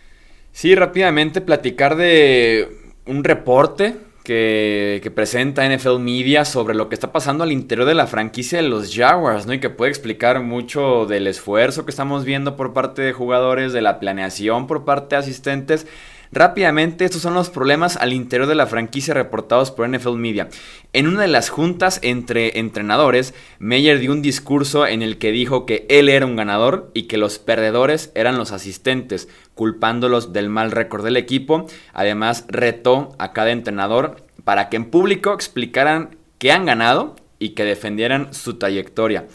Sí, rápidamente platicar de un reporte que, presenta NFL Media sobre lo que está pasando al interior de la franquicia de los Jaguars, ¿no? Y que puede explicar mucho del esfuerzo que estamos viendo por parte de jugadores, de la planeación por parte de asistentes Rápidamente, estos son los problemas al interior de la franquicia reportados por NFL Media. En una de las juntas entre entrenadores, Meyer dio un discurso en el que dijo que él era un ganador y que los perdedores eran los asistentes, culpándolos del mal récord del equipo. Además, retó a cada entrenador para que en público explicaran que han ganado y que defendieran su trayectoria.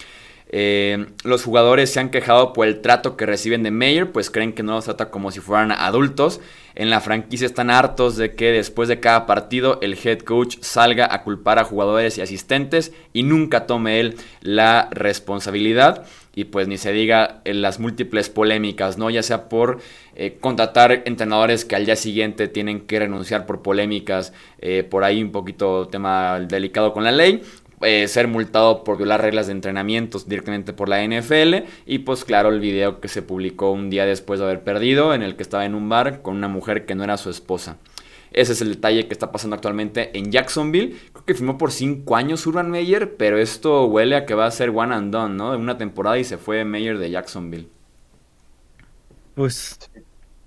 Eh, los jugadores se han quejado por el trato que reciben de Mayer, pues creen que no los trata como si fueran adultos. En la franquicia están hartos de que después de cada partido el head coach salga a culpar a jugadores y asistentes y nunca tome él la responsabilidad. Y pues ni se diga en las múltiples polémicas, ¿no? Ya sea por eh, contratar entrenadores que al día siguiente tienen que renunciar por polémicas, eh, por ahí un poquito tema delicado con la ley, eh, ser multado por violar reglas de entrenamientos directamente por la NFL. Y pues claro, el video que se publicó un día después de haber perdido, en el que estaba en un bar con una mujer que no era su esposa. Ese es el detalle que está pasando actualmente en Jacksonville. Creo que firmó por 5 años Urban Meyer, pero esto huele a que va a ser one and done, ¿no? De una temporada y se fue Meyer de Jacksonville. Pues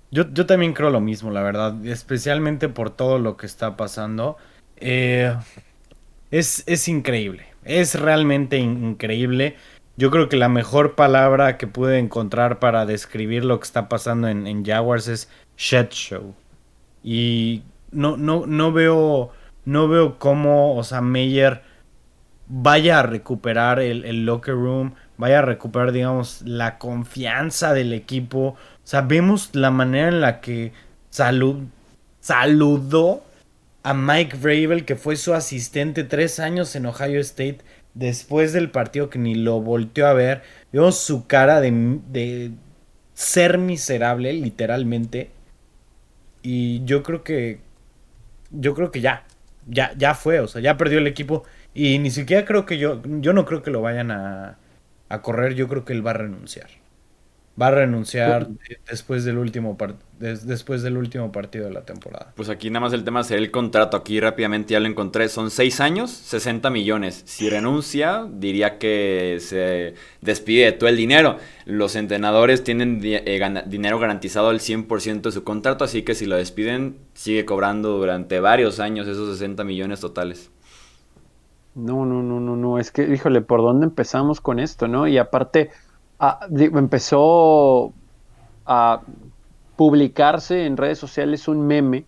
yo, yo también creo lo mismo, la verdad. Especialmente por todo lo que está pasando. Eh, es, increíble. Es realmente increíble. Yo creo que la mejor palabra que pude encontrar para describir lo que está pasando en, Jaguars es shit show. Y no, no, no veo. No veo cómo, o sea, Meyer vaya a recuperar el, locker room, vaya a recuperar, digamos, la confianza del equipo. O sea, vemos la manera en la que salud, saludó a Mike Vrabel, que fue su asistente tres años en Ohio State, después del partido que ni lo volteó a ver, vimos su cara de, ser miserable, literalmente. Y yo creo que. Yo creo que ya. Ya, ya fue. O sea, ya perdió el equipo. Y ni siquiera creo que yo. Yo no creo que lo vayan a, a correr. Yo creo que él va a renunciar va a renunciar después del último después del último partido de la temporada. Pues aquí nada más el tema sería el contrato. Aquí rápidamente ya lo encontré. Son seis años, 60 millones. Si renuncia, diría que se despide de todo el dinero. Los entrenadores tienen eh, dinero garantizado al 100% de su contrato, así que si lo despiden, sigue cobrando durante varios años esos 60 millones totales. No, no, no, no, no. Es que, híjole, ¿por dónde empezamos con esto, no? Y aparte empezó a publicarse en redes sociales un meme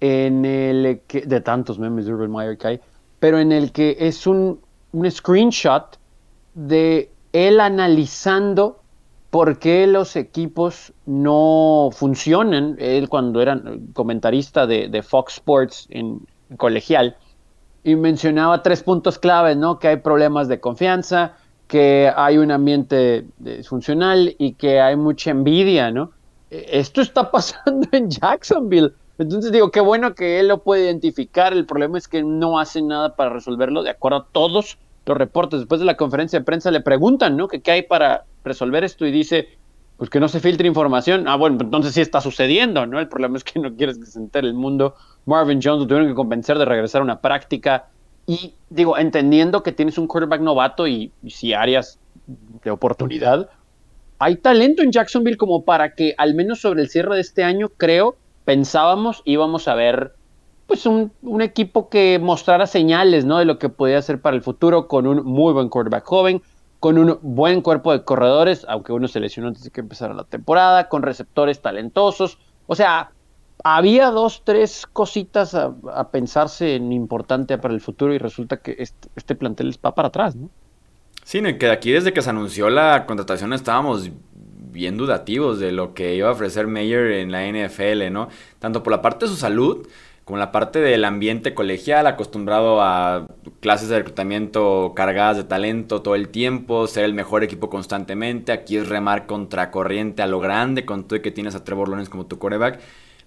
en el que, de tantos memes de Urban Meyer que hay, pero en el que es un, un screenshot de él analizando por qué los equipos no funcionan. Él cuando era comentarista de, Fox Sports en, colegial, y mencionaba tres puntos claves, ¿no? Que hay problemas de confianza, que hay un ambiente disfuncional y que hay mucha envidia, ¿no? E, esto está pasando en Jacksonville. Entonces digo, qué bueno que él lo puede identificar. El problema es que no hace nada para resolverlo de acuerdo a todos los reportes. Después de la conferencia de prensa le preguntan, ¿no? ¿Qué, hay para resolver esto? Y dice, pues que no se filtre información. Ah, bueno, entonces sí está sucediendo, ¿no? El problema es que no quieres que se entere el mundo. Marvin Jones lo tuvieron que convencer de regresar a una práctica. Y digo, entendiendo que tienes un quarterback novato y, si áreas de oportunidad, hay talento en Jacksonville como para que al menos sobre el cierre de este año, creo, pensábamos íbamos a ver pues un, equipo que mostrara señales ¿no? de lo que podía hacer para el futuro con un muy buen quarterback joven, con un buen cuerpo de corredores, aunque uno se lesionó antes de que empezara la temporada, con receptores talentosos. O sea, había dos, tres cositas a, pensarse en importante para el futuro y resulta que este, este plantel va para atrás, ¿no? Sí, que aquí desde que se anunció la contratación estábamos bien dudativos de lo que iba a ofrecer Mayer en la NFL, ¿no? Tanto por la parte de su salud, como la parte del ambiente colegial, acostumbrado a clases de reclutamiento cargadas de talento todo el tiempo, ser el mejor equipo constantemente, aquí es remar contracorriente a lo grande, con todo que tienes a Trevor Lawrence como tu coreback.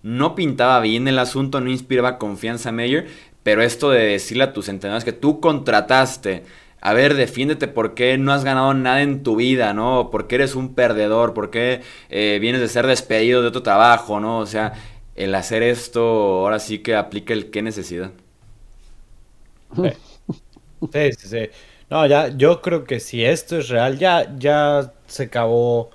No pintaba bien el asunto, no inspiraba confianza a Mayer, pero esto de decirle a tus entrenadores que tú contrataste, a ver, defiéndete por qué no has ganado nada en tu vida, ¿no? ¿Por qué eres un perdedor? ¿Por qué eh, vienes de ser despedido de otro trabajo, ¿no? O sea, el hacer esto ahora sí que aplica el qué necesidad. Sí, sí, sí. No, ya, yo creo que si esto es real, ya, ya se acabó,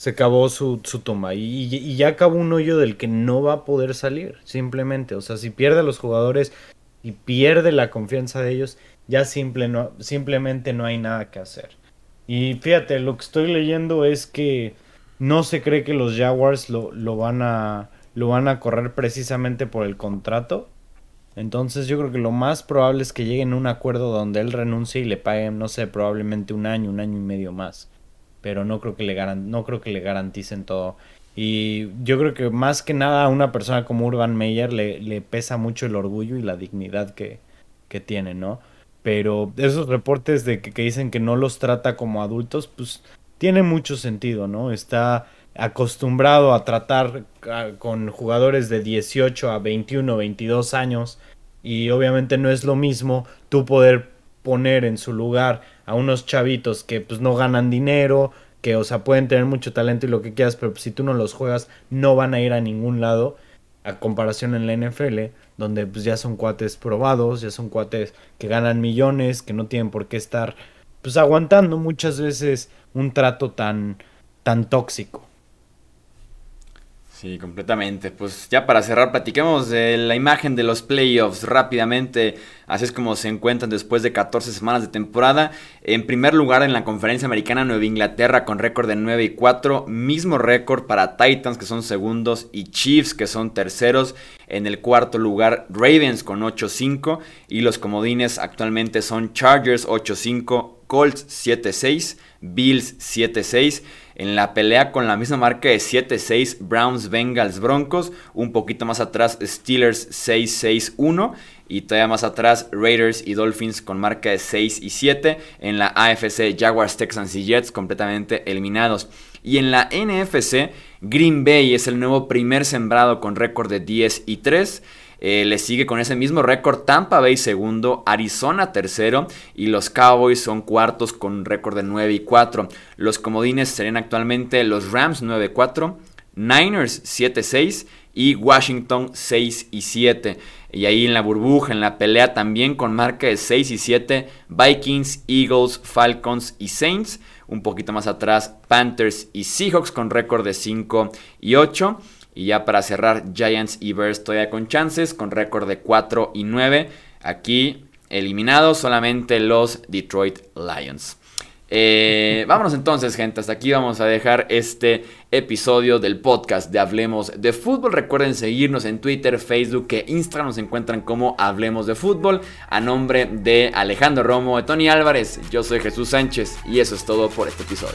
se acabó su, su tumba y, y, ya acabó un hoyo del que no va a poder salir, simplemente. O sea, si pierde a los jugadores y pierde la confianza de ellos, ya simple no, simplemente no hay nada que hacer. Y fíjate, lo que estoy leyendo es que no se cree que los Jaguars lo, lo van a lo van a correr precisamente por el contrato. Entonces yo creo que lo más probable es que lleguen a un acuerdo donde él renuncie y le paguen, no sé, probablemente un año, un año y medio más. Pero no creo que le, no creo que le garanticen todo. Y yo creo que más que nada a una persona como Urban Meyer le, le pesa mucho el orgullo y la dignidad que, que tiene, ¿no? Pero esos reportes de que, que dicen que no los trata como adultos, pues tiene mucho sentido, ¿no? Está acostumbrado a tratar con jugadores de 18 a 21, 22 años y obviamente no es lo mismo tú poder poner en su lugar a unos chavitos que pues no ganan dinero, que o sea pueden tener mucho talento y lo que quieras, pero si tú no los juegas no van a ir a ningún lado a comparación en la NFL, donde pues ya son cuates probados, ya son cuates que ganan millones, que no tienen por qué estar pues aguantando muchas veces un trato tan tan tóxico. Sí, completamente. Pues ya para cerrar, platiquemos de la imagen de los playoffs rápidamente. Así es como se encuentran después de 14 semanas de temporada. En primer lugar en la conferencia americana Nueva Inglaterra con récord de 9 y 4. Mismo récord para Titans que son segundos y Chiefs que son terceros. En el cuarto lugar Ravens con 8-5. Y los comodines actualmente son Chargers 8-5, Colts 7-6, Bills 7-6 en la pelea con la misma marca de 7-6 Browns, Bengals, Broncos. Un poquito más atrás Steelers 6-6-1. Y todavía más atrás Raiders y Dolphins con marca de 6 y 7. En la AFC Jaguars, Texans y Jets completamente eliminados. Y en la NFC Green Bay es el nuevo primer sembrado con récord de 10 y 3. Eh, le sigue con ese mismo récord Tampa Bay segundo, Arizona tercero y los Cowboys son cuartos con un récord de 9 y 4. Los comodines serían actualmente los Rams 9 y 4, Niners 7 6 y Washington 6 y 7. Y ahí en la burbuja, en la pelea también con marca de 6 y 7, Vikings, Eagles, Falcons y Saints. Un poquito más atrás, Panthers y Seahawks con récord de 5 y 8. Y ya para cerrar, Giants y Bears todavía con chances, con récord de 4 y 9. Aquí eliminados solamente los Detroit Lions. Eh, vámonos entonces, gente. Hasta aquí vamos a dejar este episodio del podcast de Hablemos de Fútbol. Recuerden seguirnos en Twitter, Facebook e Instagram. Nos encuentran como Hablemos de Fútbol. A nombre de Alejandro Romo, de Tony Álvarez, yo soy Jesús Sánchez y eso es todo por este episodio.